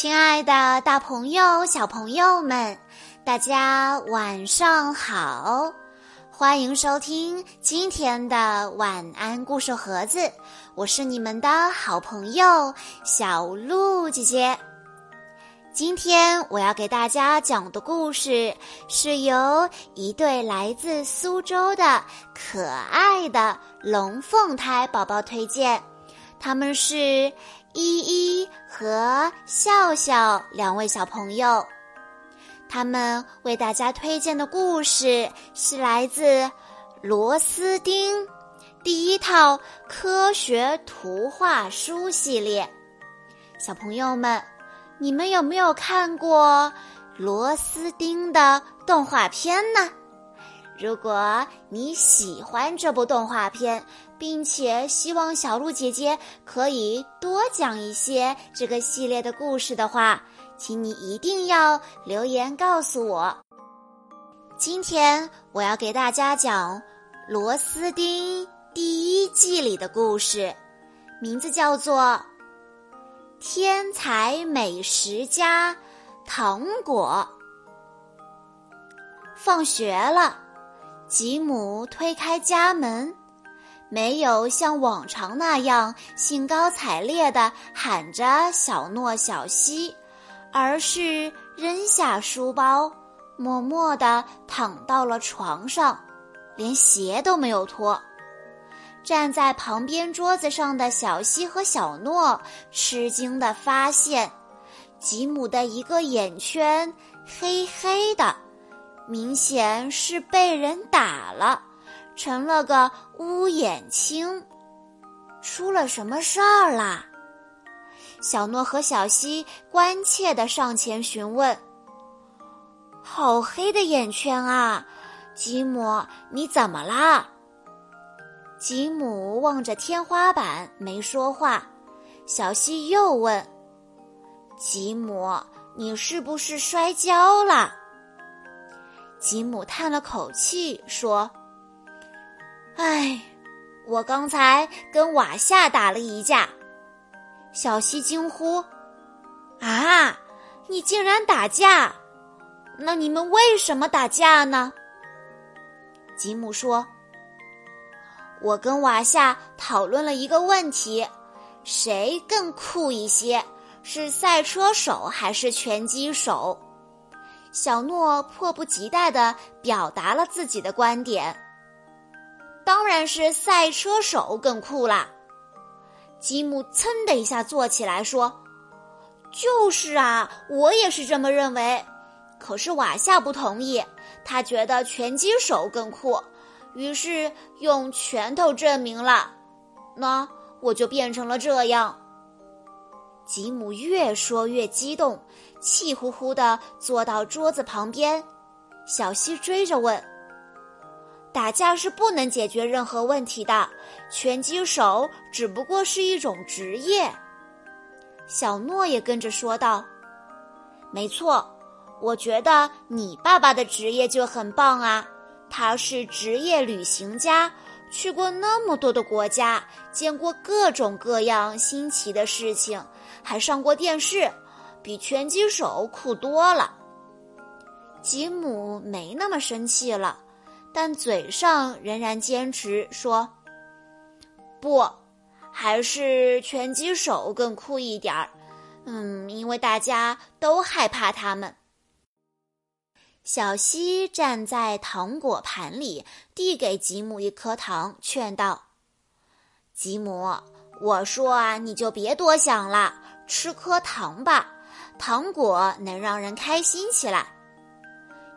亲爱的，大朋友、小朋友们，大家晚上好！欢迎收听今天的晚安故事盒子，我是你们的好朋友小鹿姐姐。今天我要给大家讲的故事是由一对来自苏州的可爱的龙凤胎宝宝推荐，他们是。依依和笑笑两位小朋友，他们为大家推荐的故事是来自《螺丝钉》第一套科学图画书系列。小朋友们，你们有没有看过《螺丝钉》的动画片呢？如果你喜欢这部动画片，并且希望小鹿姐姐可以多讲一些这个系列的故事的话，请你一定要留言告诉我。今天我要给大家讲《螺丝钉》第一季里的故事，名字叫做《天才美食家糖果》。放学了。吉姆推开家门，没有像往常那样兴高采烈地喊着“小诺、小西”，而是扔下书包，默默地躺到了床上，连鞋都没有脱。站在旁边桌子上的小西和小诺吃惊地发现，吉姆的一个眼圈黑黑的。明显是被人打了，成了个乌眼青。出了什么事儿啦？小诺和小西关切地上前询问。好黑的眼圈啊！吉姆，你怎么啦？吉姆望着天花板没说话。小西又问：“吉姆，你是不是摔跤了？”吉姆叹了口气说：“唉，我刚才跟瓦夏打了一架。”小西惊呼：“啊，你竟然打架？那你们为什么打架呢？”吉姆说：“我跟瓦夏讨论了一个问题，谁更酷一些，是赛车手还是拳击手？”小诺迫不及待地表达了自己的观点。当然是赛车手更酷啦！吉姆噌的一下坐起来说：“就是啊，我也是这么认为。可是瓦夏不同意，他觉得拳击手更酷，于是用拳头证明了。那我就变成了这样。”吉姆越说越激动，气呼呼地坐到桌子旁边。小西追着问：“打架是不能解决任何问题的，拳击手只不过是一种职业。”小诺也跟着说道：“没错，我觉得你爸爸的职业就很棒啊，他是职业旅行家。”去过那么多的国家，见过各种各样新奇的事情，还上过电视，比拳击手酷多了。吉姆没那么生气了，但嘴上仍然坚持说：“不，还是拳击手更酷一点儿。嗯，因为大家都害怕他们。”小西站在糖果盘里，递给吉姆一颗糖，劝道：“吉姆，我说啊，你就别多想了，吃颗糖吧，糖果能让人开心起来。”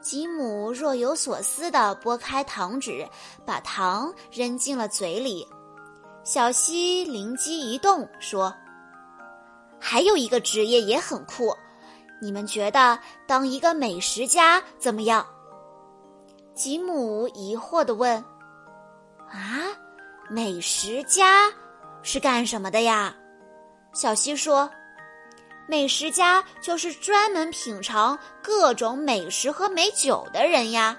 吉姆若有所思地拨开糖纸，把糖扔进了嘴里。小西灵机一动，说：“还有一个职业也很酷。”你们觉得当一个美食家怎么样？吉姆疑惑地问：“啊，美食家是干什么的呀？”小西说：“美食家就是专门品尝各种美食和美酒的人呀。”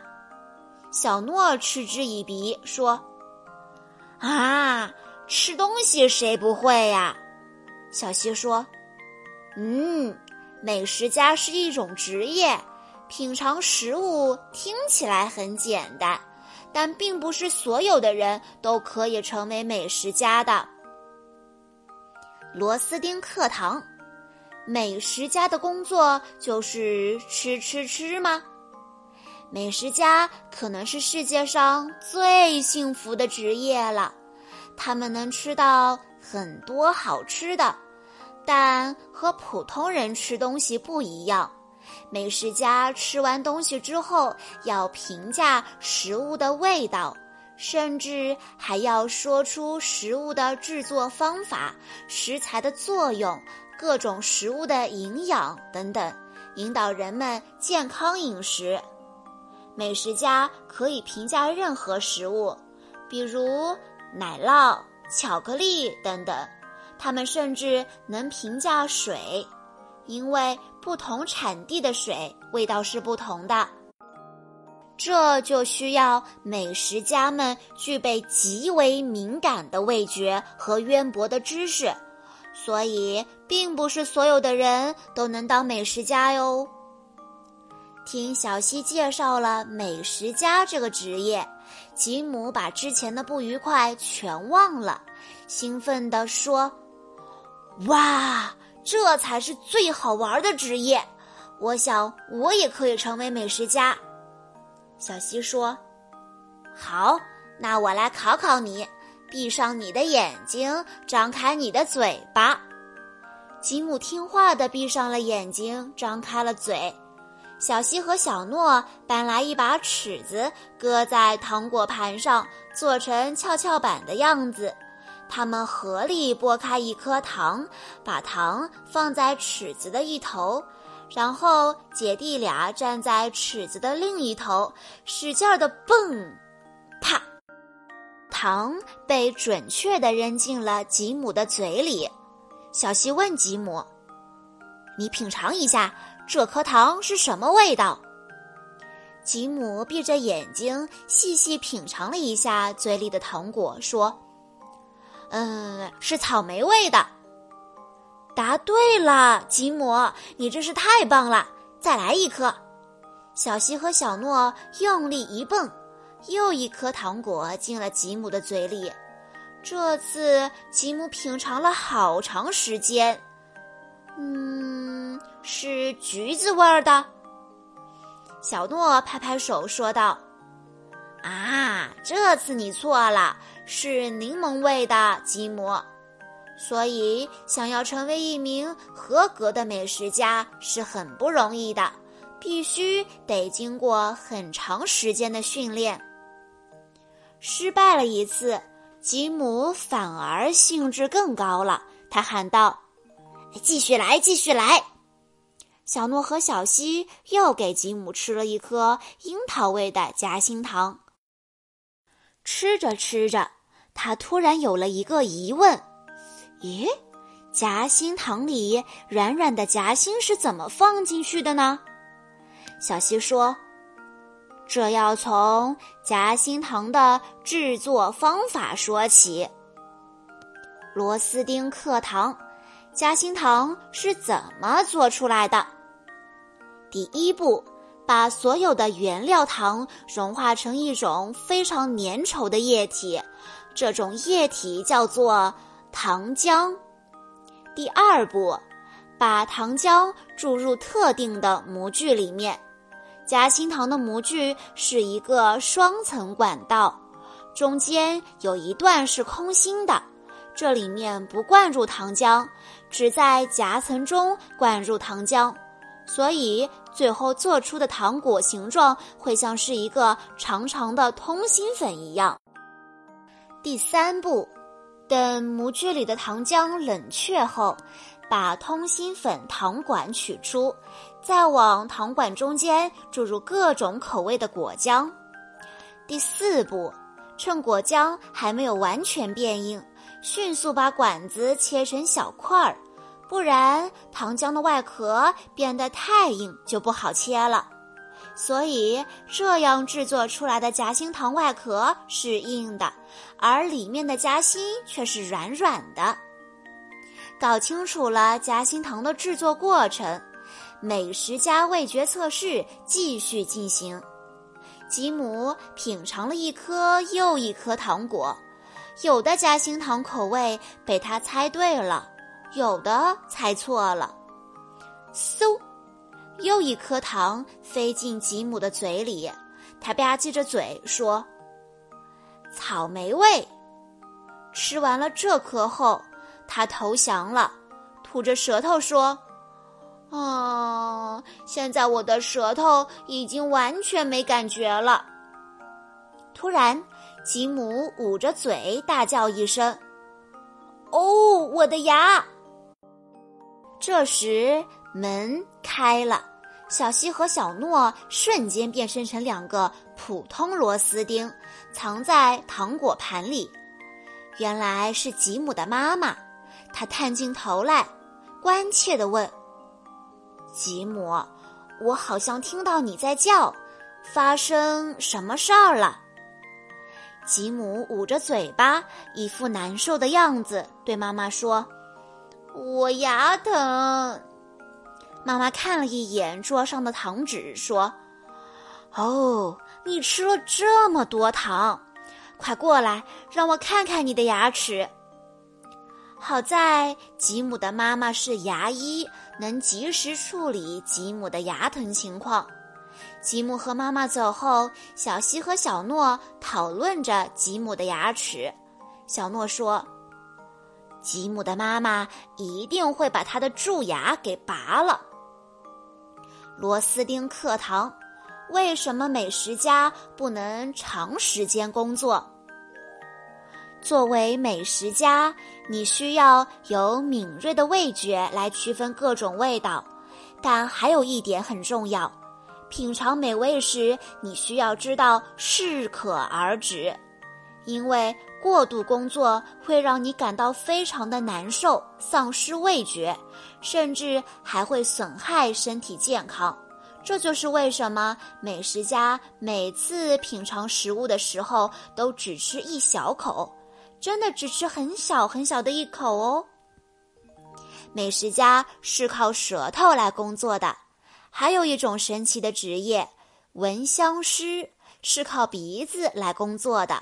小诺嗤之以鼻说：“啊，吃东西谁不会呀？”小西说：“嗯。”美食家是一种职业，品尝食物听起来很简单，但并不是所有的人都可以成为美食家的。螺丝钉课堂，美食家的工作就是吃吃吃吗？美食家可能是世界上最幸福的职业了，他们能吃到很多好吃的，但和普通人吃东西不一样。美食家吃完东西之后要评价食物的味道。甚至还要说出食物的制作方法、食材的作用、各种食物的营养等等，引导人们健康饮食。美食家可以评价任何食物，比如奶酪、巧克力等等。他们甚至能评价水，因为不同产地的水味道是不同的。这就需要美食家们具备极为敏感的味觉和渊博的知识，所以并不是所有的人都能当美食家哟。听小溪介绍了美食家这个职业，吉姆把之前的不愉快全忘了，兴奋地说：“哇，这才是最好玩的职业！我想我也可以成为美食家。”小溪说：“好，那我来考考你。闭上你的眼睛，张开你的嘴巴。”吉姆听话的闭上了眼睛，张开了嘴。小溪和小诺搬来一把尺子，搁在糖果盘上，做成跷跷板的样子。他们合力拨开一颗糖，把糖放在尺子的一头。然后姐弟俩站在尺子的另一头，使劲儿的蹦，啪，糖被准确的扔进了吉姆的嘴里。小西问吉姆：“你品尝一下这颗糖是什么味道？”吉姆闭着眼睛细细品尝了一下嘴里的糖果，说：“嗯，是草莓味的。”答对了，吉姆，你真是太棒了！再来一颗。小西和小诺用力一蹦，又一颗糖果进了吉姆的嘴里。这次吉姆品尝了好长时间。嗯，是橘子味儿的。小诺拍拍手说道：“啊，这次你错了，是柠檬味的，吉姆。”所以，想要成为一名合格的美食家是很不容易的，必须得经过很长时间的训练。失败了一次，吉姆反而兴致更高了，他喊道：“继续来，继续来！”小诺和小西又给吉姆吃了一颗樱桃味的夹心糖。吃着吃着，他突然有了一个疑问。咦，夹心糖里软软的夹心是怎么放进去的呢？小西说：“这要从夹心糖的制作方法说起。螺丝钉课堂，夹心糖是怎么做出来的？第一步，把所有的原料糖融化成一种非常粘稠的液体，这种液体叫做。”糖浆，第二步，把糖浆注入特定的模具里面。夹心糖的模具是一个双层管道，中间有一段是空心的，这里面不灌入糖浆，只在夹层中灌入糖浆，所以最后做出的糖果形状会像是一个长长的通心粉一样。第三步。等模具里的糖浆冷却后，把通心粉糖管取出，再往糖管中间注入各种口味的果浆。第四步，趁果浆还没有完全变硬，迅速把管子切成小块儿，不然糖浆的外壳变得太硬就不好切了。所以，这样制作出来的夹心糖外壳是硬的，而里面的夹心却是软软的。搞清楚了夹心糖的制作过程，美食家味觉测试继续进行。吉姆品尝了一颗又一颗糖果，有的夹心糖口味被他猜对了，有的猜错了。嗖，又一颗糖飞进吉姆的嘴里，他吧唧着嘴说：“草莓味。”吃完了这颗后，他投降了，吐着舌头说。啊！现在我的舌头已经完全没感觉了。突然，吉姆捂着嘴大叫一声：“哦，我的牙！”这时门开了，小西和小诺瞬间变身成两个普通螺丝钉，藏在糖果盘里。原来是吉姆的妈妈，她探进头来，关切地问。吉姆，我好像听到你在叫，发生什么事儿了？吉姆捂着嘴巴，一副难受的样子，对妈妈说：“我牙疼。”妈妈看了一眼桌上的糖纸，说：“哦，你吃了这么多糖，快过来，让我看看你的牙齿。”好在吉姆的妈妈是牙医，能及时处理吉姆的牙疼情况。吉姆和妈妈走后，小西和小诺讨论着吉姆的牙齿。小诺说：“吉姆的妈妈一定会把他的蛀牙给拔了。”螺丝钉课堂：为什么美食家不能长时间工作？作为美食家，你需要有敏锐的味觉来区分各种味道，但还有一点很重要：品尝美味时，你需要知道适可而止，因为过度工作会让你感到非常的难受，丧失味觉，甚至还会损害身体健康。这就是为什么美食家每次品尝食物的时候都只吃一小口。真的只吃很小很小的一口哦。美食家是靠舌头来工作的，还有一种神奇的职业——闻香师，是靠鼻子来工作的。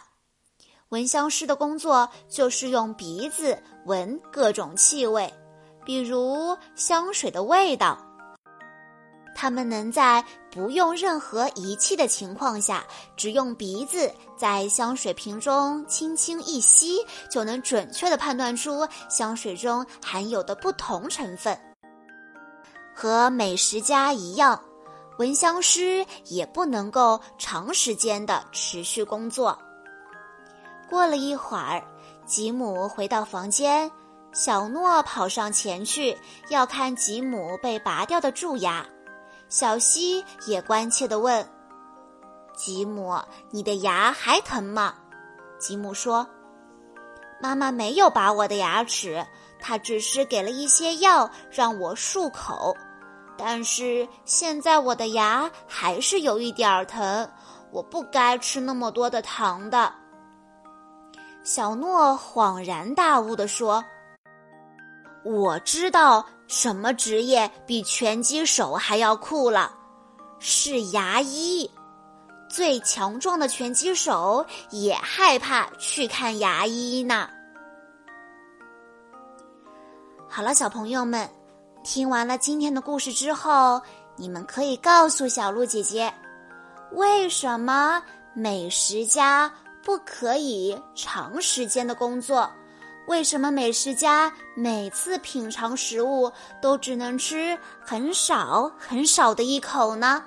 闻香师的工作就是用鼻子闻各种气味，比如香水的味道。他们能在不用任何仪器的情况下，只用鼻子在香水瓶中轻轻一吸，就能准确地判断出香水中含有的不同成分。和美食家一样，闻香师也不能够长时间的持续工作。过了一会儿，吉姆回到房间，小诺跑上前去要看吉姆被拔掉的蛀牙。小西也关切地问：“吉姆，你的牙还疼吗？”吉姆说：“妈妈没有拔我的牙齿，她只是给了一些药让我漱口。但是现在我的牙还是有一点疼，我不该吃那么多的糖的。”小诺恍然大悟地说。我知道什么职业比拳击手还要酷了，是牙医。最强壮的拳击手也害怕去看牙医呢。好了，小朋友们，听完了今天的故事之后，你们可以告诉小鹿姐姐，为什么美食家不可以长时间的工作？为什么美食家每次品尝食物都只能吃很少很少的一口呢？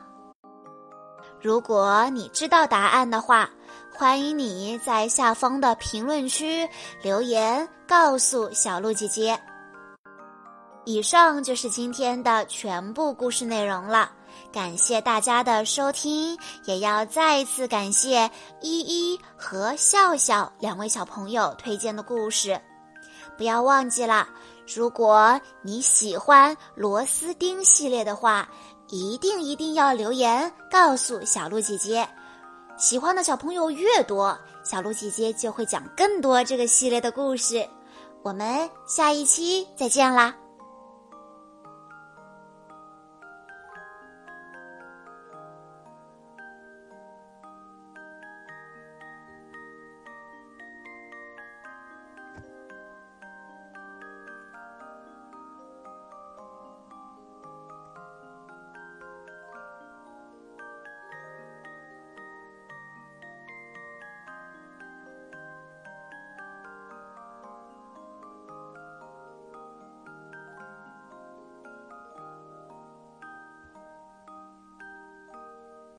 如果你知道答案的话，欢迎你在下方的评论区留言告诉小鹿姐姐。以上就是今天的全部故事内容了，感谢大家的收听，也要再一次感谢依依和笑笑两位小朋友推荐的故事。不要忘记了，如果你喜欢螺丝钉系列的话，一定一定要留言告诉小鹿姐姐。喜欢的小朋友越多，小鹿姐姐就会讲更多这个系列的故事。我们下一期再见啦！